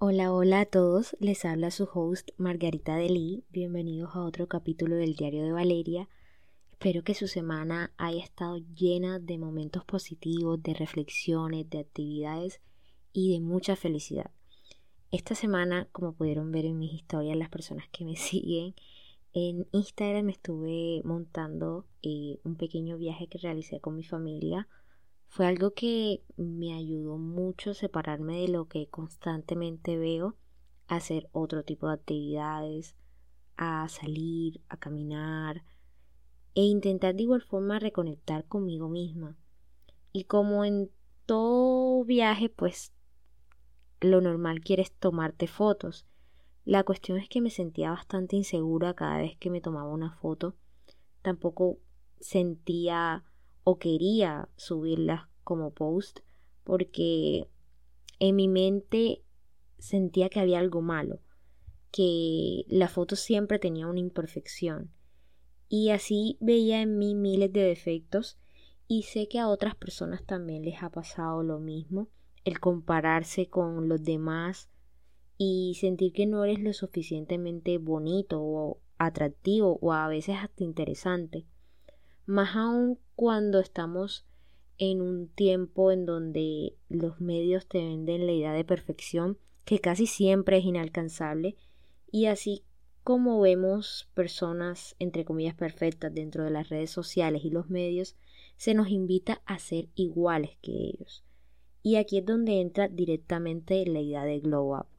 Hola, hola a todos, les habla su host Margarita Delí, bienvenidos a otro capítulo del Diario de Valeria. Espero que su semana haya estado llena de momentos positivos, de reflexiones, de actividades y de mucha felicidad. Esta semana, como pudieron ver en mis historias las personas que me siguen, en Instagram estuve montando eh, un pequeño viaje que realicé con mi familia fue algo que me ayudó mucho separarme de lo que constantemente veo, a hacer otro tipo de actividades, a salir, a caminar e intentar de igual forma reconectar conmigo misma. Y como en todo viaje, pues lo normal quieres tomarte fotos. La cuestión es que me sentía bastante insegura cada vez que me tomaba una foto. Tampoco sentía o quería subirlas como post porque en mi mente sentía que había algo malo, que la foto siempre tenía una imperfección. Y así veía en mí miles de defectos y sé que a otras personas también les ha pasado lo mismo, el compararse con los demás y sentir que no eres lo suficientemente bonito o atractivo o a veces hasta interesante más aún cuando estamos en un tiempo en donde los medios te venden la idea de perfección que casi siempre es inalcanzable y así como vemos personas entre comillas perfectas dentro de las redes sociales y los medios, se nos invita a ser iguales que ellos. Y aquí es donde entra directamente la idea de glow up.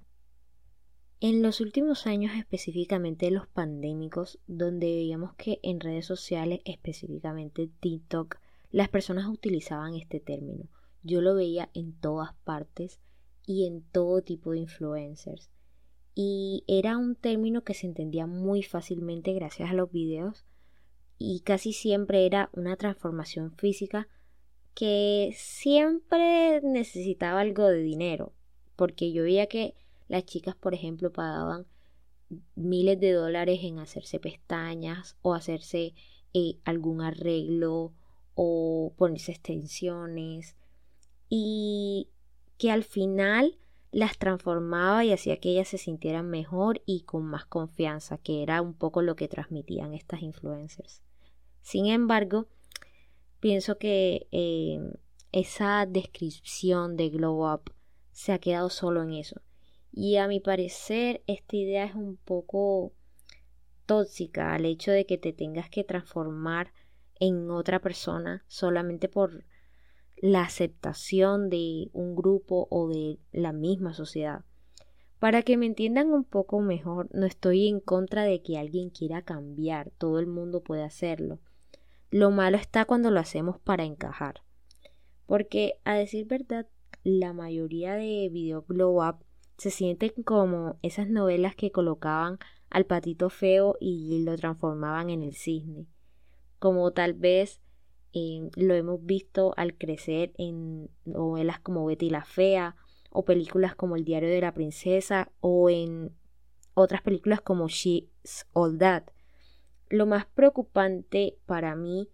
En los últimos años, específicamente los pandémicos, donde veíamos que en redes sociales, específicamente TikTok, las personas utilizaban este término. Yo lo veía en todas partes y en todo tipo de influencers. Y era un término que se entendía muy fácilmente gracias a los videos y casi siempre era una transformación física que siempre necesitaba algo de dinero, porque yo veía que las chicas, por ejemplo, pagaban miles de dólares en hacerse pestañas o hacerse eh, algún arreglo o ponerse extensiones y que al final las transformaba y hacía que ellas se sintieran mejor y con más confianza, que era un poco lo que transmitían estas influencers. Sin embargo, pienso que eh, esa descripción de glow up se ha quedado solo en eso y a mi parecer esta idea es un poco tóxica al hecho de que te tengas que transformar en otra persona solamente por la aceptación de un grupo o de la misma sociedad. Para que me entiendan un poco mejor, no estoy en contra de que alguien quiera cambiar, todo el mundo puede hacerlo. Lo malo está cuando lo hacemos para encajar. Porque, a decir verdad, la mayoría de video glow up se sienten como esas novelas que colocaban al patito feo y lo transformaban en el cisne, como tal vez eh, lo hemos visto al crecer en novelas como Betty la Fea o películas como El diario de la princesa o en otras películas como She's All That. Lo más preocupante para mí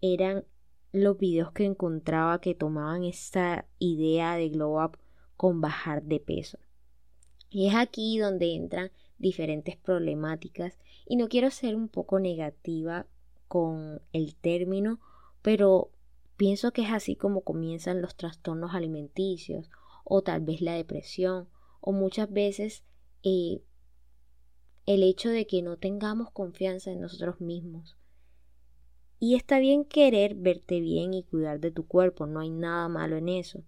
eran los videos que encontraba que tomaban esta idea de glow up con bajar de peso. Y es aquí donde entran diferentes problemáticas y no quiero ser un poco negativa con el término, pero pienso que es así como comienzan los trastornos alimenticios o tal vez la depresión o muchas veces eh, el hecho de que no tengamos confianza en nosotros mismos. Y está bien querer verte bien y cuidar de tu cuerpo, no hay nada malo en eso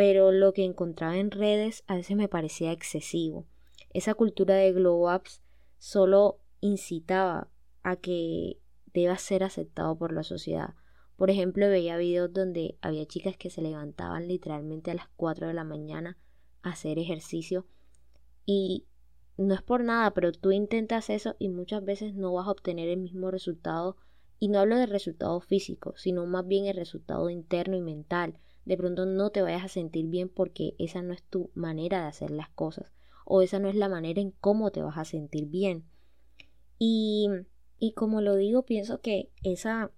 pero lo que encontraba en redes a veces me parecía excesivo. Esa cultura de glow ups solo incitaba a que deba ser aceptado por la sociedad. Por ejemplo, veía videos donde había chicas que se levantaban literalmente a las 4 de la mañana a hacer ejercicio y no es por nada, pero tú intentas eso y muchas veces no vas a obtener el mismo resultado y no hablo de resultado físico, sino más bien el resultado interno y mental de pronto no te vayas a sentir bien porque esa no es tu manera de hacer las cosas o esa no es la manera en cómo te vas a sentir bien. Y, y como lo digo, pienso que esa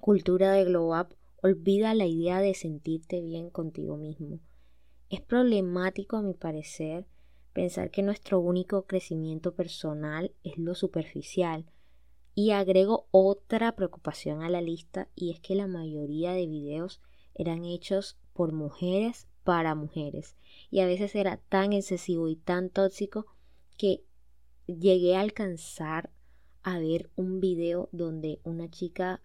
cultura de glow up olvida la idea de sentirte bien contigo mismo. Es problemático a mi parecer pensar que nuestro único crecimiento personal es lo superficial. Y agrego otra preocupación a la lista y es que la mayoría de videos eran hechos por mujeres para mujeres y a veces era tan excesivo y tan tóxico que llegué a alcanzar a ver un video donde una chica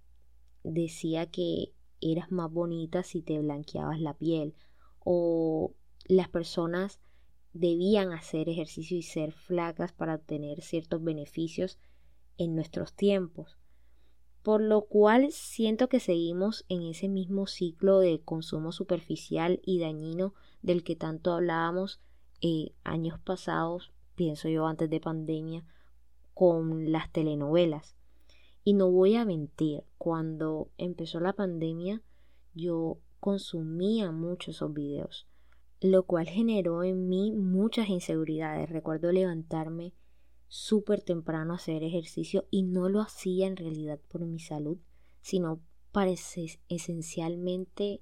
decía que eras más bonita si te blanqueabas la piel o las personas debían hacer ejercicio y ser flacas para obtener ciertos beneficios en nuestros tiempos. Por lo cual siento que seguimos en ese mismo ciclo de consumo superficial y dañino del que tanto hablábamos eh, años pasados, pienso yo antes de pandemia, con las telenovelas. Y no voy a mentir, cuando empezó la pandemia yo consumía mucho esos videos, lo cual generó en mí muchas inseguridades. Recuerdo levantarme súper temprano hacer ejercicio y no lo hacía en realidad por mi salud, sino para esencialmente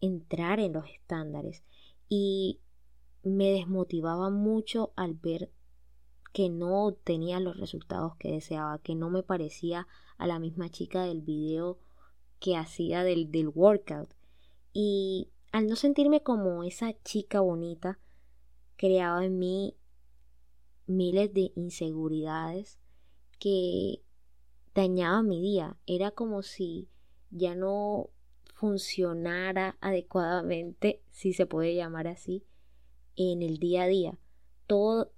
entrar en los estándares. Y me desmotivaba mucho al ver que no obtenía los resultados que deseaba, que no me parecía a la misma chica del video que hacía del, del workout. Y al no sentirme como esa chica bonita, creaba en mí miles de inseguridades que dañaban mi día. Era como si ya no funcionara adecuadamente, si se puede llamar así, en el día a día. Todo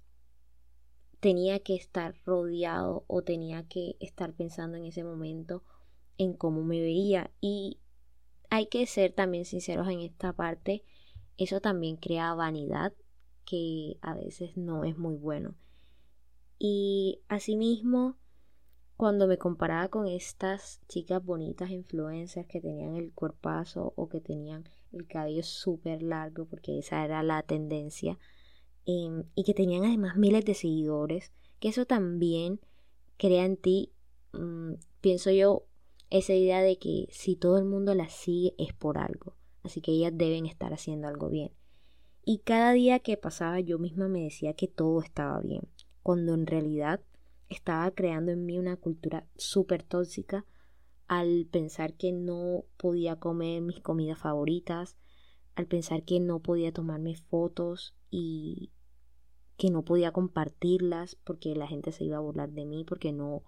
tenía que estar rodeado o tenía que estar pensando en ese momento en cómo me veía y hay que ser también sinceros en esta parte eso también crea vanidad que a veces no es muy bueno y asimismo cuando me comparaba con estas chicas bonitas influencias que tenían el cuerpazo o que tenían el cabello súper largo porque esa era la tendencia em, y que tenían además miles de seguidores que eso también crea en ti mm, pienso yo esa idea de que si todo el mundo las sigue es por algo, así que ellas deben estar haciendo algo bien. Y cada día que pasaba yo misma me decía que todo estaba bien, cuando en realidad estaba creando en mí una cultura súper tóxica al pensar que no podía comer mis comidas favoritas, al pensar que no podía tomarme fotos y que no podía compartirlas porque la gente se iba a burlar de mí porque no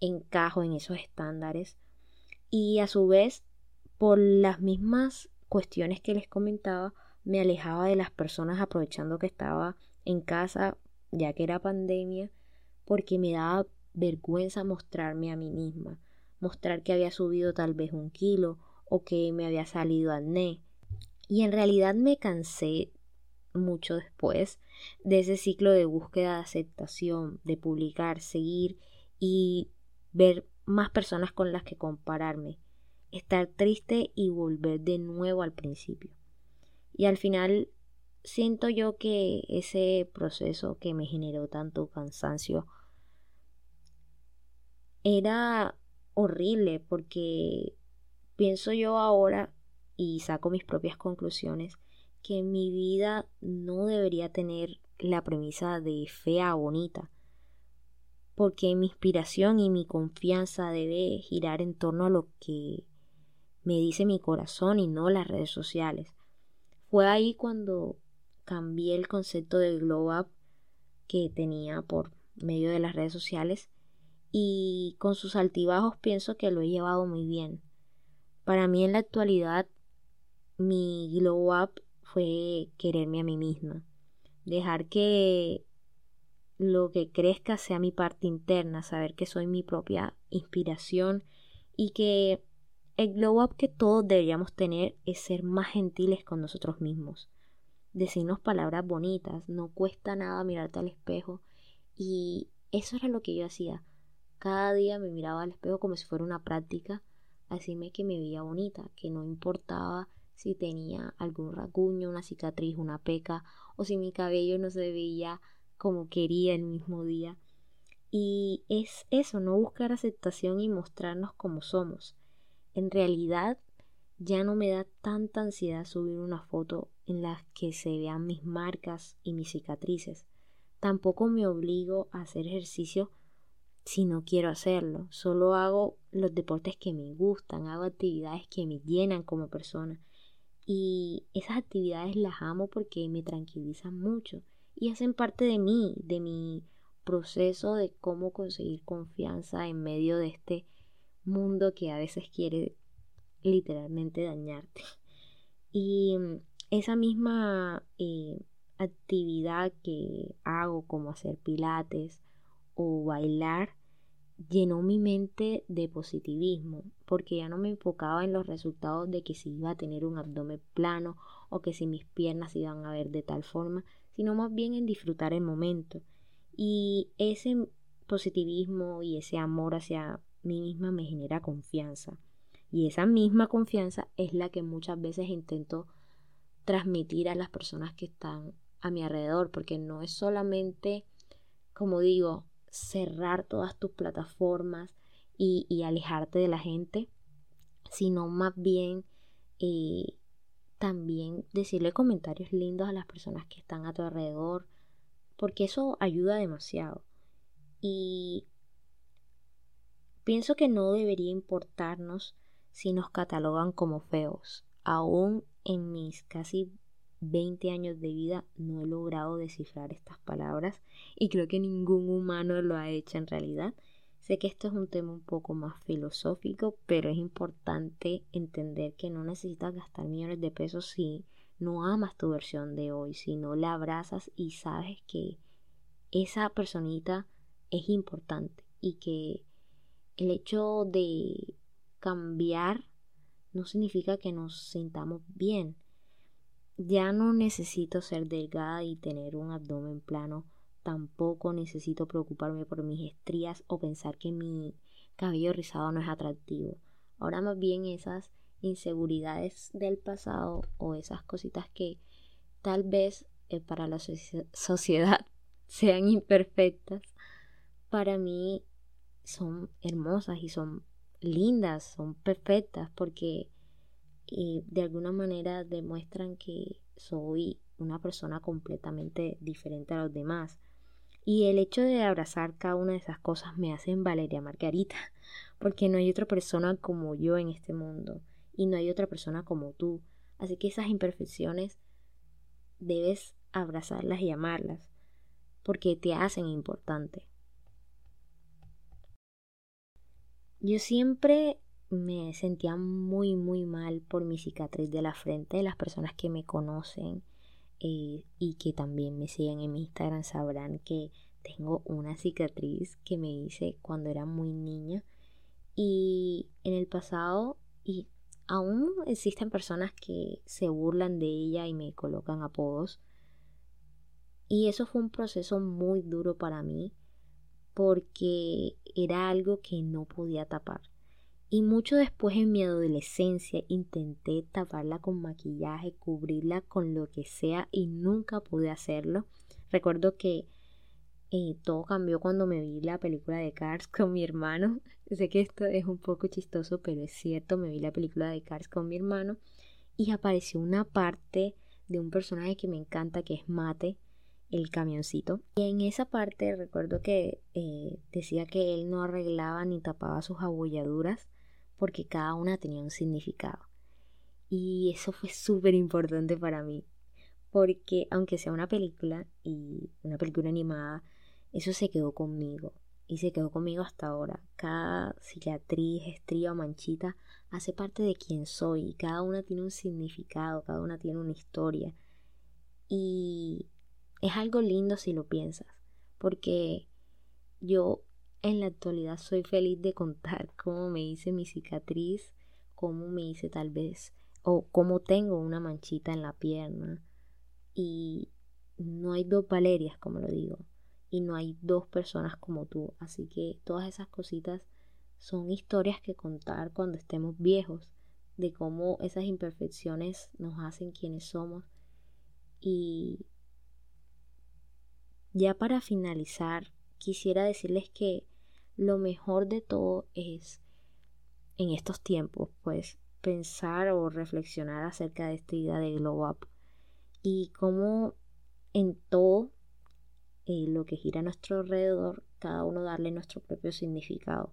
encajo en esos estándares. Y a su vez por las mismas cuestiones que les comentaba me alejaba de las personas aprovechando que estaba en casa ya que era pandemia porque me daba vergüenza mostrarme a mí misma mostrar que había subido tal vez un kilo o que me había salido acné y en realidad me cansé mucho después de ese ciclo de búsqueda de aceptación, de publicar, seguir y ver más personas con las que compararme, estar triste y volver de nuevo al principio. Y al final siento yo que ese proceso que me generó tanto cansancio era horrible porque pienso yo ahora y saco mis propias conclusiones que mi vida no debería tener la premisa de fea bonita, porque mi inspiración y mi confianza debe girar en torno a lo que me dice mi corazón y no las redes sociales. Fue ahí cuando cambié el concepto de glow up que tenía por medio de las redes sociales y con sus altibajos pienso que lo he llevado muy bien. Para mí en la actualidad mi glow up fue quererme a mí misma, dejar que lo que crezca sea mi parte interna, saber que soy mi propia inspiración y que el glow up que todos deberíamos tener es ser más gentiles con nosotros mismos. Decirnos palabras bonitas, no cuesta nada mirarte al espejo y eso era lo que yo hacía. Cada día me miraba al espejo como si fuera una práctica, así me que me veía bonita, que no importaba si tenía algún rasguño, una cicatriz, una peca o si mi cabello no se veía como quería el mismo día. Y es eso, no buscar aceptación y mostrarnos como somos. En realidad ya no me da tanta ansiedad subir una foto en las que se vean mis marcas y mis cicatrices. Tampoco me obligo a hacer ejercicio si no quiero hacerlo. Solo hago los deportes que me gustan, hago actividades que me llenan como persona. Y esas actividades las amo porque me tranquilizan mucho y hacen parte de mí, de mi proceso de cómo conseguir confianza en medio de este mundo que a veces quiere literalmente dañarte. Y esa misma eh, actividad que hago como hacer pilates o bailar llenó mi mente de positivismo porque ya no me enfocaba en los resultados de que si iba a tener un abdomen plano o que si mis piernas iban a ver de tal forma, sino más bien en disfrutar el momento. Y ese positivismo y ese amor hacia mí misma me genera confianza. Y esa misma confianza es la que muchas veces intento transmitir a las personas que están a mi alrededor, porque no es solamente, como digo, cerrar todas tus plataformas y, alejarte de la gente, sino más bien eh, también decirle comentarios lindos a las personas que están a tu alrededor, porque eso ayuda demasiado. Y pienso que no debería importarnos si nos catalogan como feos. Aún en mis casi 20 años de vida no he logrado descifrar estas palabras y creo que ningún humano lo ha hecho en realidad. Sé que esto es un tema un poco más filosófico, pero es importante entender que no necesitas gastar millones de pesos si no amas tu versión de hoy, si no la abrazas y sabes que esa personita es importante y que el hecho de cambiar no significa que nos sintamos bien. Ya no necesito ser delgada y tener un abdomen plano. Tampoco necesito preocuparme por mis estrías o pensar que mi cabello rizado no es atractivo. Ahora más bien esas inseguridades del pasado o esas cositas que tal vez eh, para la sociedad sean imperfectas, para mí son hermosas y son lindas, son perfectas porque y de alguna manera demuestran que soy una persona completamente diferente a los demás. Y el hecho de abrazar cada una de esas cosas me hace Valeria Margarita, porque no hay otra persona como yo en este mundo y no hay otra persona como tú. Así que esas imperfecciones debes abrazarlas y amarlas, porque te hacen importante. Yo siempre me sentía muy muy mal por mi cicatriz de la frente. Las personas que me conocen eh, y que también me siguen en mi Instagram sabrán que tengo una cicatriz que me hice cuando era muy niña. Y en el pasado, y aún existen personas que se burlan de ella y me colocan apodos. Y eso fue un proceso muy duro para mí porque era algo que no podía tapar. Y mucho después en mi adolescencia intenté taparla con maquillaje, cubrirla con lo que sea y nunca pude hacerlo. Recuerdo que eh, todo cambió cuando me vi la película de Cars con mi hermano. Sé que esto es un poco chistoso, pero es cierto, me vi la película de Cars con mi hermano y apareció una parte de un personaje que me encanta que es Mate, el camioncito. Y en esa parte recuerdo que eh, decía que él no arreglaba ni tapaba sus abolladuras porque cada una tenía un significado. Y eso fue súper importante para mí, porque aunque sea una película y una película animada, eso se quedó conmigo y se quedó conmigo hasta ahora. Cada cicatriz, estría o manchita hace parte de quien soy y cada una tiene un significado, cada una tiene una historia. Y es algo lindo si lo piensas, porque yo en la actualidad soy feliz de contar cómo me hice mi cicatriz, cómo me hice tal vez, o cómo tengo una manchita en la pierna. Y no hay dos Valerias, como lo digo, y no hay dos personas como tú. Así que todas esas cositas son historias que contar cuando estemos viejos, de cómo esas imperfecciones nos hacen quienes somos. Y ya para finalizar, quisiera decirles que lo mejor de todo es en estos tiempos, pues pensar o reflexionar acerca de esta idea de glow up y cómo en todo eh, lo que gira a nuestro alrededor, cada uno darle nuestro propio significado.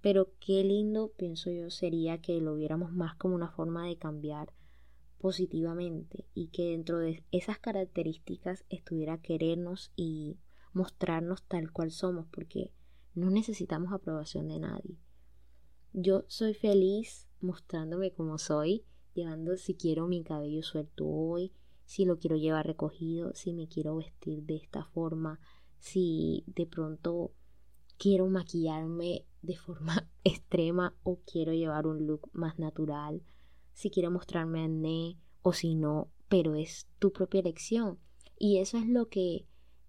Pero qué lindo, pienso yo, sería que lo viéramos más como una forma de cambiar positivamente y que dentro de esas características estuviera querernos y mostrarnos tal cual somos, porque no necesitamos aprobación de nadie. Yo soy feliz mostrándome como soy, llevando si quiero mi cabello suelto hoy, si lo quiero llevar recogido, si me quiero vestir de esta forma, si de pronto quiero maquillarme de forma extrema o quiero llevar un look más natural si quiere mostrarme ne o si no, pero es tu propia elección. Y eso es lo que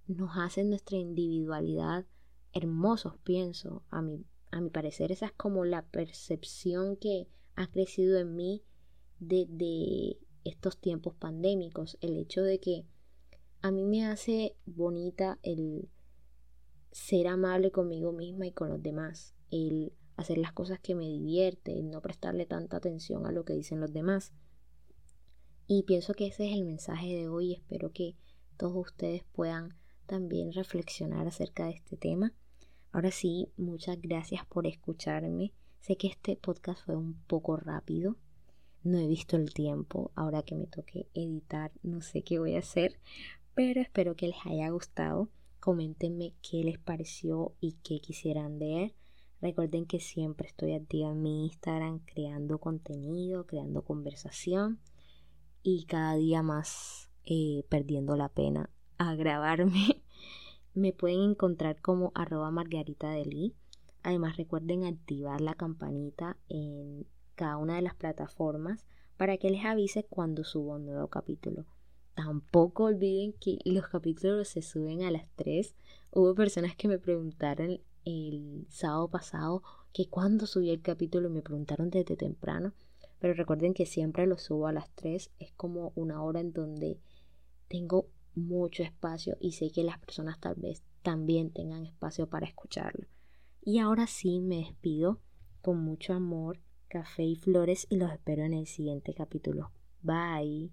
nos hace nuestra individualidad hermosos, pienso. A mi, a mi parecer, esa es como la percepción que ha crecido en mí desde estos tiempos pandémicos. El hecho de que a mí me hace bonita el ser amable conmigo misma y con los demás. El hacer las cosas que me divierten, no prestarle tanta atención a lo que dicen los demás. Y pienso que ese es el mensaje de hoy. Espero que todos ustedes puedan también reflexionar acerca de este tema. Ahora sí, muchas gracias por escucharme. Sé que este podcast fue un poco rápido. No he visto el tiempo. Ahora que me toque editar, no sé qué voy a hacer. Pero espero que les haya gustado. Coméntenme qué les pareció y qué quisieran ver. Recuerden que siempre estoy activa en mi Instagram creando contenido, creando conversación y cada día más eh, perdiendo la pena a grabarme. Me pueden encontrar como arroba margarita de Además recuerden activar la campanita en cada una de las plataformas para que les avise cuando subo un nuevo capítulo. Tampoco olviden que los capítulos se suben a las 3. Hubo personas que me preguntaron el sábado pasado que cuando subí el capítulo me preguntaron desde temprano, pero recuerden que siempre lo subo a las 3, es como una hora en donde tengo mucho espacio y sé que las personas tal vez también tengan espacio para escucharlo. Y ahora sí me despido con mucho amor, café y flores y los espero en el siguiente capítulo. Bye.